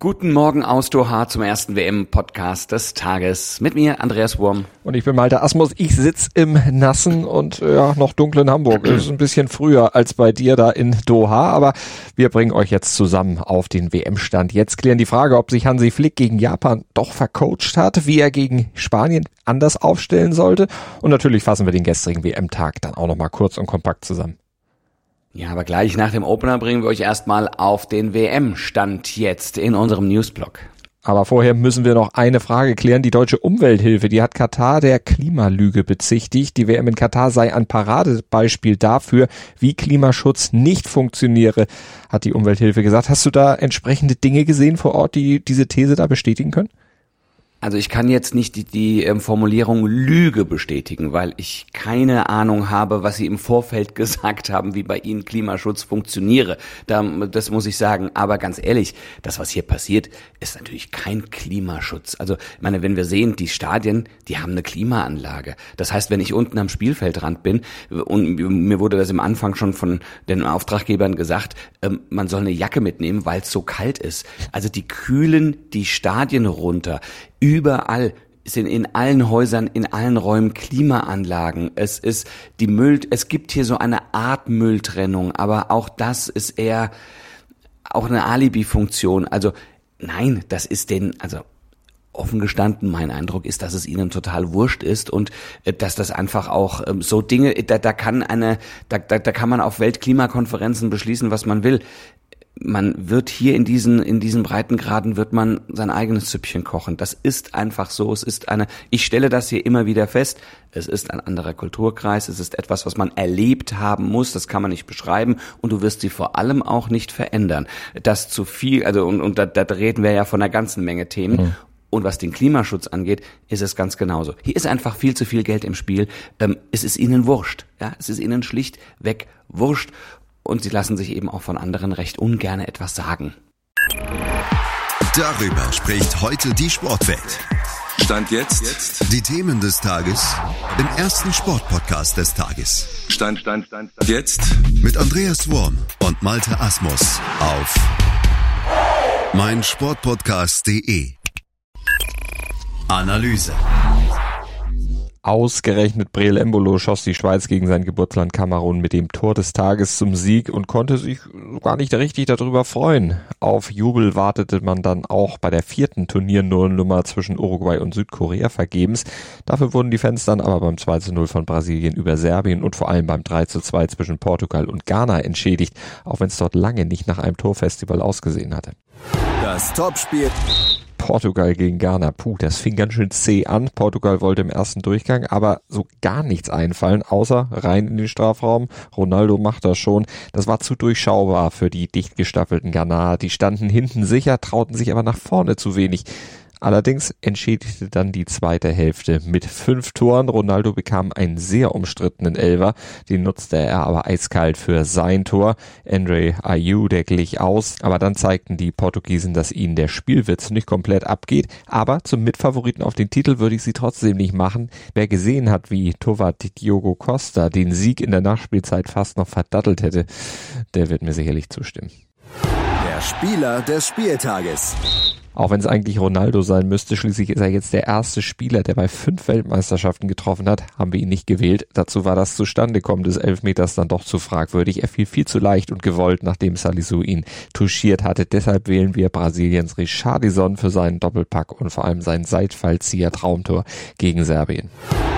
Guten Morgen aus Doha zum ersten WM-Podcast des Tages. Mit mir, Andreas Wurm. Und ich bin Malte Asmus. Ich sitz im nassen und ja, noch dunklen Hamburg. Es ist ein bisschen früher als bei dir da in Doha, aber wir bringen euch jetzt zusammen auf den WM-Stand. Jetzt klären die Frage, ob sich Hansi Flick gegen Japan doch vercoacht hat, wie er gegen Spanien anders aufstellen sollte. Und natürlich fassen wir den gestrigen WM-Tag dann auch nochmal kurz und kompakt zusammen. Ja, aber gleich nach dem Opener bringen wir euch erstmal auf den WM-Stand jetzt in unserem Newsblog. Aber vorher müssen wir noch eine Frage klären. Die deutsche Umwelthilfe, die hat Katar der Klimalüge bezichtigt. Die WM in Katar sei ein Paradebeispiel dafür, wie Klimaschutz nicht funktioniere, hat die Umwelthilfe gesagt. Hast du da entsprechende Dinge gesehen vor Ort, die diese These da bestätigen können? Also ich kann jetzt nicht die, die ähm, Formulierung Lüge bestätigen, weil ich keine Ahnung habe, was Sie im Vorfeld gesagt haben, wie bei Ihnen Klimaschutz funktioniere. Da, das muss ich sagen. Aber ganz ehrlich, das, was hier passiert, ist natürlich kein Klimaschutz. Also, ich meine, wenn wir sehen, die Stadien, die haben eine Klimaanlage. Das heißt, wenn ich unten am Spielfeldrand bin, und mir wurde das im Anfang schon von den Auftraggebern gesagt, ähm, man soll eine Jacke mitnehmen, weil es so kalt ist. Also die kühlen die Stadien runter Überall sind in allen Häusern, in allen Räumen Klimaanlagen. Es ist die Müll, es gibt hier so eine Art Mülltrennung, aber auch das ist eher auch eine Alibi-Funktion. Also nein, das ist den, also offen gestanden, mein Eindruck ist, dass es ihnen total wurscht ist und äh, dass das einfach auch ähm, so Dinge, da, da kann eine, da, da, da kann man auf Weltklimakonferenzen beschließen, was man will man wird hier in diesen, in diesen Breitengraden wird man sein eigenes Süppchen kochen. Das ist einfach so. Es ist eine, ich stelle das hier immer wieder fest. Es ist ein anderer Kulturkreis. Es ist etwas, was man erlebt haben muss. Das kann man nicht beschreiben. Und du wirst sie vor allem auch nicht verändern. Das zu viel, also, und, und da, da reden wir ja von einer ganzen Menge Themen. Mhm. Und was den Klimaschutz angeht, ist es ganz genauso. Hier ist einfach viel zu viel Geld im Spiel. Ähm, es ist ihnen wurscht. Ja, es ist ihnen schlichtweg wurscht und sie lassen sich eben auch von anderen recht ungern etwas sagen. Darüber spricht heute die Sportwelt. Stand jetzt. jetzt. Die Themen des Tages im ersten Sportpodcast des Tages. Stand, Stand, Stand, Stand. Jetzt. Mit Andreas Worm und Malte Asmus auf meinsportpodcast.de. Analyse. Ausgerechnet Breel Embolo schoss die Schweiz gegen sein Geburtsland Kamerun mit dem Tor des Tages zum Sieg und konnte sich gar nicht richtig darüber freuen. Auf Jubel wartete man dann auch bei der vierten Turniernummer zwischen Uruguay und Südkorea vergebens. Dafür wurden die Fans dann aber beim 2 zu 0 von Brasilien über Serbien und vor allem beim 3 zu 2 zwischen Portugal und Ghana entschädigt, auch wenn es dort lange nicht nach einem Torfestival ausgesehen hatte. Das Topspiel Portugal gegen Ghana. Puh, das fing ganz schön zäh an. Portugal wollte im ersten Durchgang aber so gar nichts einfallen, außer rein in den Strafraum. Ronaldo macht das schon. Das war zu durchschaubar für die dicht gestaffelten Ghanaer. Die standen hinten sicher, trauten sich aber nach vorne zu wenig. Allerdings entschädigte dann die zweite Hälfte mit fünf Toren. Ronaldo bekam einen sehr umstrittenen Elver, den nutzte er aber eiskalt für sein Tor. Andre Ayew, der glich aus, aber dann zeigten die Portugiesen, dass ihnen der Spielwitz nicht komplett abgeht. Aber zum Mitfavoriten auf den Titel würde ich sie trotzdem nicht machen. Wer gesehen hat, wie Torwart Diogo Costa den Sieg in der Nachspielzeit fast noch verdattelt hätte, der wird mir sicherlich zustimmen. Der Spieler des Spieltages. Auch wenn es eigentlich Ronaldo sein müsste, schließlich ist er jetzt der erste Spieler, der bei fünf Weltmeisterschaften getroffen hat, haben wir ihn nicht gewählt. Dazu war das Zustandekommen des Elfmeters dann doch zu fragwürdig. Er fiel viel zu leicht und gewollt, nachdem Salisu ihn touchiert hatte. Deshalb wählen wir Brasiliens Richardison für seinen Doppelpack und vor allem sein Seitfallzieher Traumtor gegen Serbien.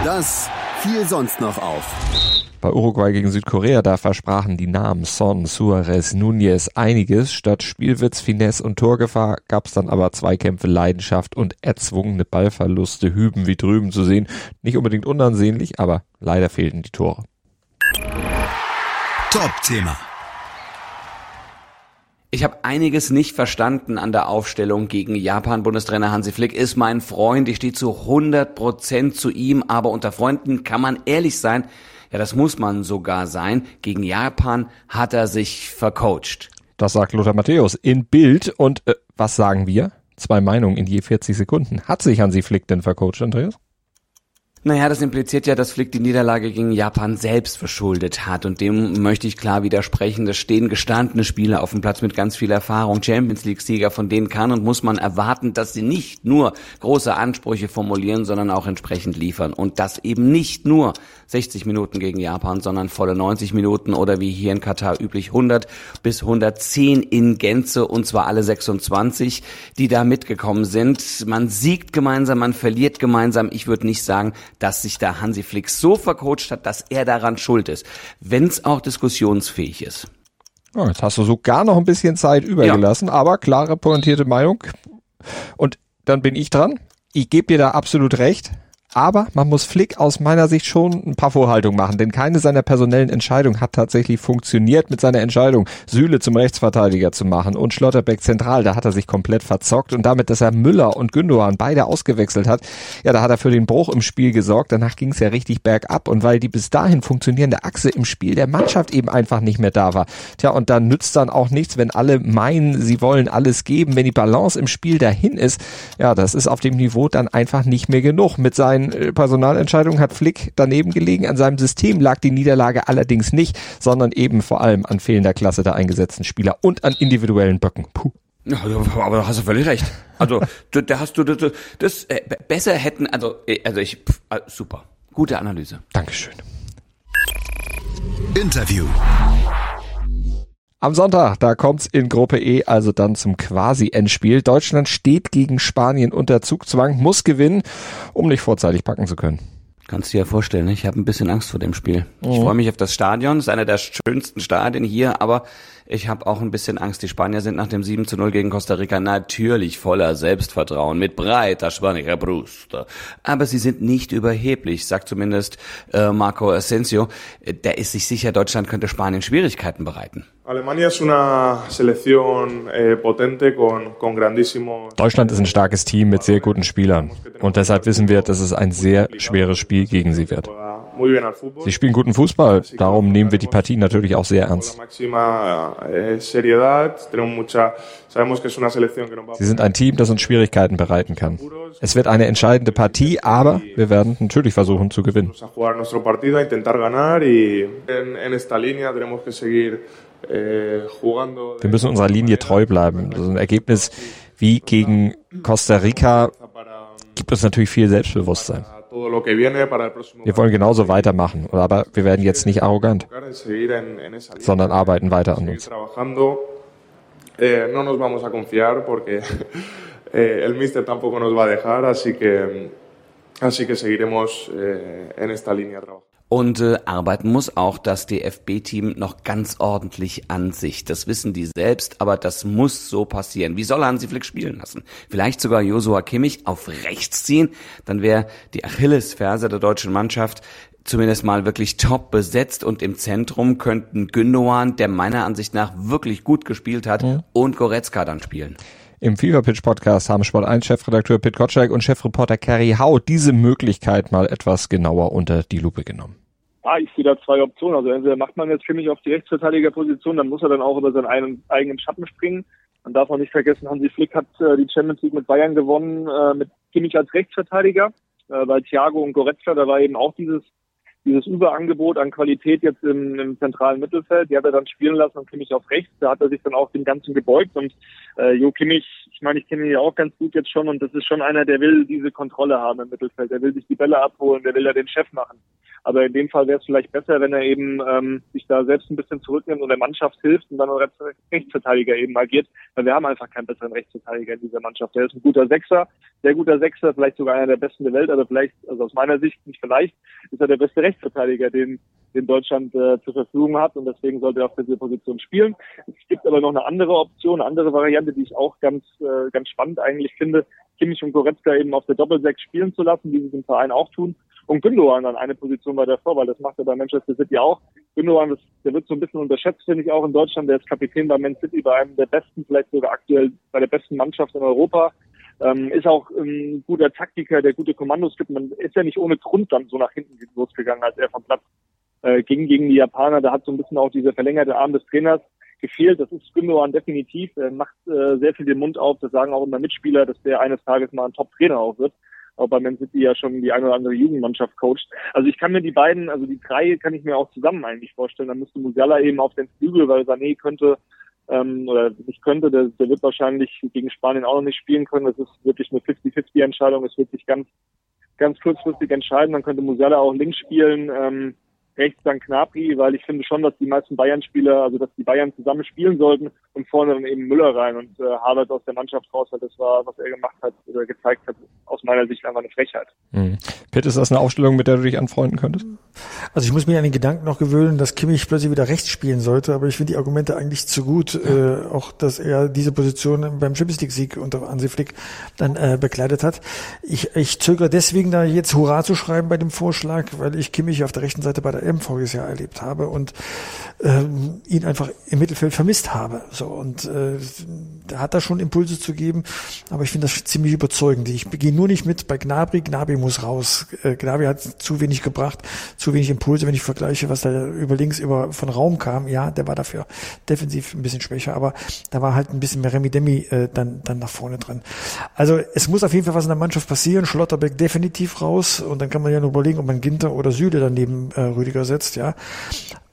Das fiel sonst noch auf. Bei Uruguay gegen Südkorea, da versprachen die Namen Son, Suarez, Nunez einiges. Statt Spielwitz, Finesse und Torgefahr gab's dann aber Zweikämpfe, Leidenschaft und erzwungene Ballverluste, hüben wie drüben zu sehen. Nicht unbedingt unansehnlich, aber leider fehlten die Tore. Top-Thema. Ich habe einiges nicht verstanden an der Aufstellung gegen Japan. Bundestrainer Hansi Flick ist mein Freund. Ich stehe zu 100 Prozent zu ihm. Aber unter Freunden kann man ehrlich sein. Ja, das muss man sogar sein. Gegen Japan hat er sich vercoacht. Das sagt Lothar Matthäus in Bild. Und äh, was sagen wir? Zwei Meinungen in je 40 Sekunden. Hat sich Hansi Flick denn vercoacht, Andreas? Naja, das impliziert ja, dass Flick die Niederlage gegen Japan selbst verschuldet hat. Und dem möchte ich klar widersprechen. Das stehen gestandene Spieler auf dem Platz mit ganz viel Erfahrung, Champions League-Sieger, von denen kann und muss man erwarten, dass sie nicht nur große Ansprüche formulieren, sondern auch entsprechend liefern. Und das eben nicht nur 60 Minuten gegen Japan, sondern volle 90 Minuten oder wie hier in Katar üblich 100 bis 110 in Gänze und zwar alle 26, die da mitgekommen sind. Man siegt gemeinsam, man verliert gemeinsam. Ich würde nicht sagen, dass sich da Hansi Flick so vercoacht hat, dass er daran schuld ist, wenn es auch diskussionsfähig ist. Oh, jetzt hast du sogar noch ein bisschen Zeit übergelassen, ja. aber klare, pointierte Meinung. Und dann bin ich dran. Ich gebe dir da absolut recht. Aber man muss Flick aus meiner Sicht schon ein paar Vorhaltungen machen, denn keine seiner personellen Entscheidungen hat tatsächlich funktioniert mit seiner Entscheidung, Sühle zum Rechtsverteidiger zu machen und Schlotterbeck zentral. Da hat er sich komplett verzockt und damit, dass er Müller und Gündogan beide ausgewechselt hat, ja, da hat er für den Bruch im Spiel gesorgt. Danach ging es ja richtig bergab und weil die bis dahin funktionierende Achse im Spiel der Mannschaft eben einfach nicht mehr da war. Tja, und dann nützt dann auch nichts, wenn alle meinen, sie wollen alles geben, wenn die Balance im Spiel dahin ist. Ja, das ist auf dem Niveau dann einfach nicht mehr genug mit seinen seinen äh, Personalentscheidungen hat Flick daneben gelegen. An seinem System lag die Niederlage allerdings nicht, sondern eben vor allem an fehlender Klasse der eingesetzten Spieler und an individuellen Böcken. Puh. Ja, aber da hast du völlig recht. Also, da hast du das, das äh, besser hätten, also, äh, also ich, pff, super. Gute Analyse. Dankeschön. Interview. Am Sonntag, da kommt's in Gruppe E also dann zum Quasi-Endspiel. Deutschland steht gegen Spanien unter Zugzwang, muss gewinnen, um nicht vorzeitig packen zu können. Kannst du dir vorstellen, ich habe ein bisschen Angst vor dem Spiel. Ich mhm. freue mich auf das Stadion, es ist einer der schönsten Stadien hier, aber ich habe auch ein bisschen Angst. Die Spanier sind nach dem 7 zu 0 gegen Costa Rica natürlich voller Selbstvertrauen, mit breiter spanischer Brust. Aber sie sind nicht überheblich, sagt zumindest äh, Marco Asensio. Der ist sich sicher, Deutschland könnte Spanien Schwierigkeiten bereiten. Eh. Deutschland ist ein starkes Team mit sehr guten Spielern. Und deshalb wissen wir, dass es ein sehr schweres Spiel gegen sie wird. Sie spielen guten Fußball, darum nehmen wir die Partie natürlich auch sehr ernst. Eh, sie sind ein Team, das uns Schwierigkeiten bereiten kann. Es wird eine entscheidende Partie, aber wir werden natürlich versuchen zu gewinnen. Eh, wir müssen unserer Linie treu bleiben. Also ein Ergebnis wie gegen Costa Rica gibt uns natürlich viel Selbstbewusstsein. Wir wollen genauso weitermachen, aber wir werden jetzt nicht arrogant, sondern arbeiten weiter an uns. Eh, no nos vamos a confiar porque eh, el Mister tampoco nos va a dejar, así que, así que seguiremos eh, en esta línea trabajando. Und äh, arbeiten muss auch das DFB-Team noch ganz ordentlich an sich. Das wissen die selbst, aber das muss so passieren. Wie soll Hansi Flick spielen lassen? Vielleicht sogar Josua Kimmich auf rechts ziehen? Dann wäre die Achillesferse der deutschen Mannschaft zumindest mal wirklich top besetzt und im Zentrum könnten Gündogan, der meiner Ansicht nach wirklich gut gespielt hat, ja. und Goretzka dann spielen. Im Fever Pitch Podcast haben Sport 1 Chefredakteur Pit Gottschalk und Chefreporter Kerry Hau diese Möglichkeit mal etwas genauer unter die Lupe genommen. Ah, ich sehe da zwei Optionen. Also entweder macht man jetzt für mich auf die Rechtsverteidigerposition, dann muss er dann auch über seinen eigenen Schatten springen. Man darf auch nicht vergessen, Hansi Flick hat äh, die Champions League mit Bayern gewonnen, äh, mit Kimmich als Rechtsverteidiger, äh, weil Thiago und Goretzka, da war eben auch dieses dieses Überangebot an Qualität jetzt im, im zentralen Mittelfeld, die hat er dann spielen lassen und Kimmich auf rechts. Da hat er sich dann auch dem Ganzen gebeugt und äh, Jo Kimmich, ich meine, ich kenne ihn ja auch ganz gut jetzt schon und das ist schon einer, der will diese Kontrolle haben im Mittelfeld. Der will sich die Bälle abholen, der will ja den Chef machen. Aber in dem Fall wäre es vielleicht besser, wenn er eben ähm, sich da selbst ein bisschen zurücknimmt und der Mannschaft hilft und dann als Rechtsverteidiger eben agiert. Weil wir haben einfach keinen besseren Rechtsverteidiger in dieser Mannschaft. Der ist ein guter Sechser, sehr guter Sechser, vielleicht sogar einer der besten der Welt, aber vielleicht, also aus meiner Sicht nicht vielleicht, ist er der beste Rechtsverteidiger, den, den Deutschland äh, zur Verfügung hat und deswegen sollte er auf dieser Position spielen. Es gibt aber noch eine andere Option, eine andere Variante, die ich auch ganz, äh, ganz spannend eigentlich finde, Kimmich und Goretzka eben auf der Doppelsechs spielen zu lassen, wie sie es im Verein auch tun und Gündogan dann eine Position weiter vor, weil das macht er bei Manchester City auch. Gündogan, das, der wird so ein bisschen unterschätzt, finde ich auch in Deutschland. Der ist Kapitän bei Man City, bei einem der besten, vielleicht sogar aktuell bei der besten Mannschaft in Europa. Ähm, ist auch ein guter Taktiker, der gute Kommandos gibt. Man ist ja nicht ohne Grund dann so nach hinten losgegangen, als er vom Platz äh, ging gegen die Japaner. Da hat so ein bisschen auch dieser verlängerte Arm des Trainers gefehlt. Das ist Gündogan definitiv. Er macht äh, sehr viel den Mund auf. Das sagen auch immer Mitspieler, dass der eines Tages mal ein Top-Trainer auch wird. Auch bei Man City ja schon die eine oder andere Jugendmannschaft coacht. Also ich kann mir die beiden, also die drei kann ich mir auch zusammen eigentlich vorstellen. Dann müsste Musiala eben auf den Flügel, weil Sané könnte ähm, oder nicht könnte, der, der wird wahrscheinlich gegen Spanien auch noch nicht spielen können. Das ist wirklich eine 50-50-Entscheidung. Es wird sich ganz, ganz kurzfristig entscheiden. Dann könnte Musiala auch links spielen. Ähm, rechts dann Knapri, weil ich finde schon, dass die meisten Bayern-Spieler, also dass die Bayern zusammen spielen sollten und vorne dann eben Müller rein und äh, Harvard aus der Mannschaft raus, weil das war, was er gemacht hat oder gezeigt hat, aus meiner Sicht einfach eine Frechheit. Mhm. Pitt, ist das eine Aufstellung, mit der du dich anfreunden könntest? Also ich muss mir an den Gedanken noch gewöhnen, dass Kimmich plötzlich wieder rechts spielen sollte, aber ich finde die Argumente eigentlich zu gut, ja. äh, auch dass er diese Position beim Champions League Sieg unter Hansi Flick dann äh, bekleidet hat. Ich, ich zögere deswegen da jetzt Hurra zu schreiben bei dem Vorschlag, weil ich Kimmich auf der rechten Seite bei der EM voriges Jahr erlebt habe und äh, ihn einfach im Mittelfeld vermisst habe. So und äh, da hat er schon Impulse zu geben, aber ich finde das ziemlich überzeugend. Ich gehe nur nicht mit bei Gnabry. Gnabry muss raus. Äh, Gnabry hat zu wenig gebracht, zu wenig Impulse, wenn ich vergleiche, was da über links über von Raum kam. Ja, der war dafür defensiv ein bisschen schwächer, aber da war halt ein bisschen mehr Remi Demi äh, dann dann nach vorne dran. Also es muss auf jeden Fall was in der Mannschaft passieren. Schlotterbeck definitiv raus und dann kann man ja nur überlegen, ob man Ginter oder Süle daneben äh, Rüdiger setzt, ja.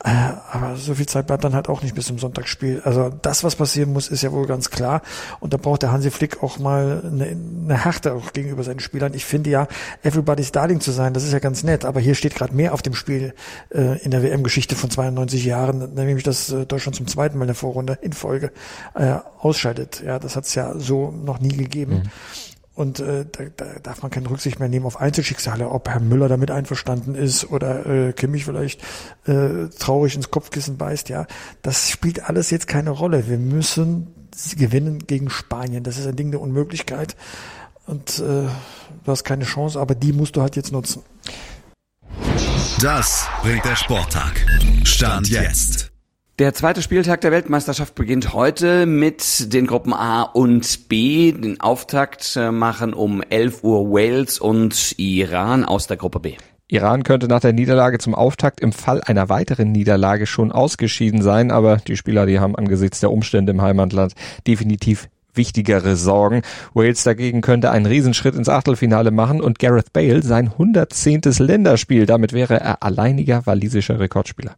Äh, aber so viel Zeit bleibt dann halt auch nicht bis zum Sonntagsspiel. Also das, was passieren muss, ist ja wohl ganz klar. Und da braucht der Hansi Flick auch mal eine, eine Härte auch gegenüber seinen Spielern. Ich finde ja, everybody's darling zu sein, das ist ja ganz nett. Aber hier steht gerade mehr auf dem Spiel äh, in der WM-Geschichte von 92 Jahren, nämlich dass äh, Deutschland zum zweiten Mal in der Vorrunde in Folge äh, ausscheidet. Ja, das hat es ja so noch nie gegeben. Mhm. Und äh, da, da darf man keine Rücksicht mehr nehmen auf Einzelschicksale, ob Herr Müller damit einverstanden ist oder äh, Kimmich vielleicht äh, traurig ins Kopfkissen beißt. Ja, das spielt alles jetzt keine Rolle. Wir müssen gewinnen gegen Spanien. Das ist ein Ding der Unmöglichkeit. Und äh, du hast keine Chance, aber die musst du halt jetzt nutzen. Das bringt der Sporttag. Stand jetzt. Der zweite Spieltag der Weltmeisterschaft beginnt heute mit den Gruppen A und B. Den Auftakt äh, machen um 11 Uhr Wales und Iran aus der Gruppe B. Iran könnte nach der Niederlage zum Auftakt im Fall einer weiteren Niederlage schon ausgeschieden sein, aber die Spieler, die haben angesichts der Umstände im Heimatland definitiv wichtigere Sorgen. Wales dagegen könnte einen Riesenschritt ins Achtelfinale machen und Gareth Bale sein 110. Länderspiel. Damit wäre er alleiniger walisischer Rekordspieler.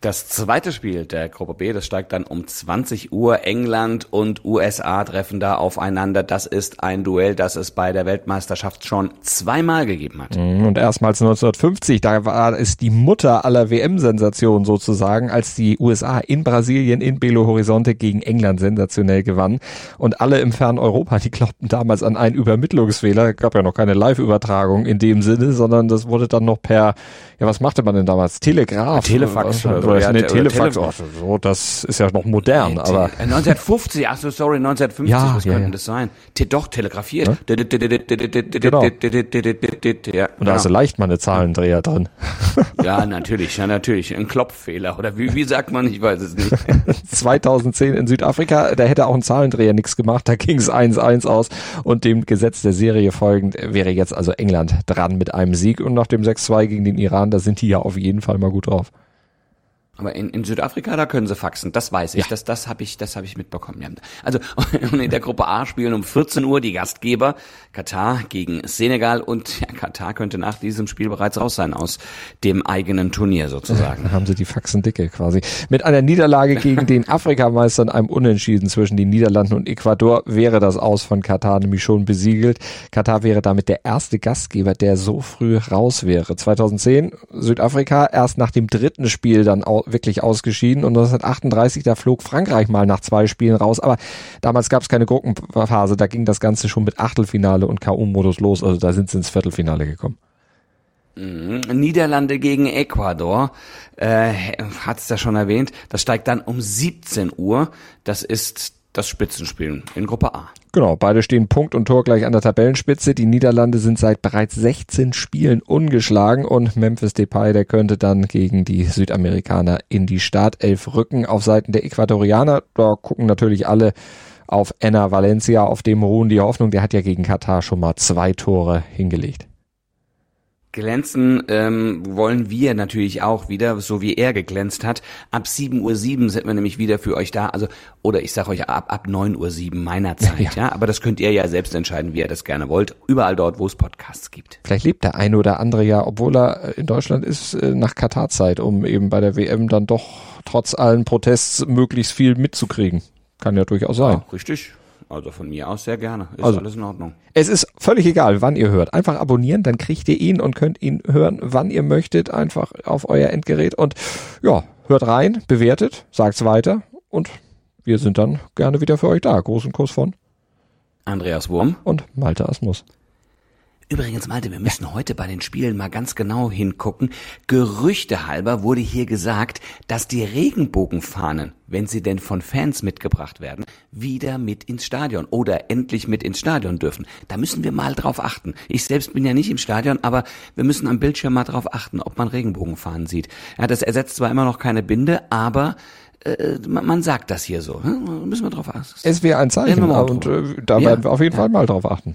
Das zweite Spiel der Gruppe B, das steigt dann um 20 Uhr. England und USA treffen da aufeinander. Das ist ein Duell, das es bei der Weltmeisterschaft schon zweimal gegeben hat. Mhm, und erstmals 1950, da war es die Mutter aller WM-Sensationen sozusagen, als die USA in Brasilien in Belo Horizonte gegen England sensationell gewannen. Und alle im fernen Europa, die glaubten damals an einen Übermittlungsfehler. Gab ja noch keine Live-Übertragung in dem Sinne, sondern das wurde dann noch per, ja, was machte man denn damals? Telegraph. Telefax. Oder oder ja, Telefax. Tele so, das ist ja noch modern, nee, aber. 1950, ach so, sorry, 1950, ja, was ja, könnte ja. das sein? Te doch, telegrafiert. Ja? Genau. Ja, Und da ist leicht mal eine Zahlendreher drin. ja, natürlich, ja, natürlich. Ein Klopffehler. Oder wie, wie sagt man? Ich weiß es nicht. 2010 in Südafrika, da hätte auch ein Zahlendreher nichts gemacht. Da ging es 1-1 aus. Und dem Gesetz der Serie folgend wäre jetzt also England dran mit einem Sieg. Und nach dem 6-2 gegen den Iran, da sind die ja auf jeden Fall mal gut drauf. Aber in, in Südafrika, da können sie faxen, das weiß ich. Ja. Das, das habe ich, das habe ich mitbekommen. Ja. Also und in der Gruppe A spielen um 14 Uhr die Gastgeber Katar gegen Senegal und ja, Katar könnte nach diesem Spiel bereits raus sein aus dem eigenen Turnier sozusagen. Dann haben sie die Faxen dicke quasi. Mit einer Niederlage gegen den Afrikameistern, einem Unentschieden zwischen den Niederlanden und Ecuador, wäre das Aus von Katar nämlich schon besiegelt. Katar wäre damit der erste Gastgeber, der so früh raus wäre. 2010 Südafrika erst nach dem dritten Spiel dann wirklich ausgeschieden und 1938, da flog Frankreich mal nach zwei Spielen raus, aber damals gab es keine Gruppenphase, da ging das Ganze schon mit Achtelfinale und K.O.-Modus los, also da sind sie ins Viertelfinale gekommen. Mhm. Niederlande gegen Ecuador, äh, hat es ja schon erwähnt, das steigt dann um 17 Uhr, das ist das Spitzenspiel in Gruppe A. Genau, beide stehen Punkt und Tor gleich an der Tabellenspitze. Die Niederlande sind seit bereits 16 Spielen ungeschlagen und Memphis Depay, der könnte dann gegen die Südamerikaner in die Startelf rücken. Auf Seiten der Äquatorianer, da gucken natürlich alle auf Enna Valencia, auf dem ruhen die Hoffnung, der hat ja gegen Katar schon mal zwei Tore hingelegt. Glänzen ähm, wollen wir natürlich auch wieder, so wie er geglänzt hat. Ab 7.07 Uhr sind wir nämlich wieder für euch da. Also, oder ich sage euch ab, ab 9.07 Uhr meiner Zeit, ja. ja. Aber das könnt ihr ja selbst entscheiden, wie ihr das gerne wollt. Überall dort, wo es Podcasts gibt. Vielleicht lebt der eine oder andere ja, obwohl er in Deutschland ist, äh, nach Katar-Zeit, um eben bei der WM dann doch trotz allen Protests möglichst viel mitzukriegen. Kann ja durchaus sein. Ja, richtig. Also von mir aus sehr gerne. Ist also, alles in Ordnung. Es ist völlig egal, wann ihr hört. Einfach abonnieren, dann kriegt ihr ihn und könnt ihn hören, wann ihr möchtet, einfach auf euer Endgerät und ja, hört rein, bewertet, sagt's weiter und wir sind dann gerne wieder für euch da. Großen Kuss von Andreas Wurm und Malte Asmus. Übrigens, Malte, wir müssen heute bei den Spielen mal ganz genau hingucken. Gerüchte halber wurde hier gesagt, dass die Regenbogenfahnen, wenn sie denn von Fans mitgebracht werden, wieder mit ins Stadion oder endlich mit ins Stadion dürfen. Da müssen wir mal drauf achten. Ich selbst bin ja nicht im Stadion, aber wir müssen am Bildschirm mal drauf achten, ob man Regenbogenfahnen sieht. Ja, das ersetzt zwar immer noch keine Binde, aber äh, man, sagt das hier so. Hm? Müssen wir drauf achten. Es wäre ein Zeichen und äh, da ja, werden wir auf jeden ja. Fall mal drauf achten.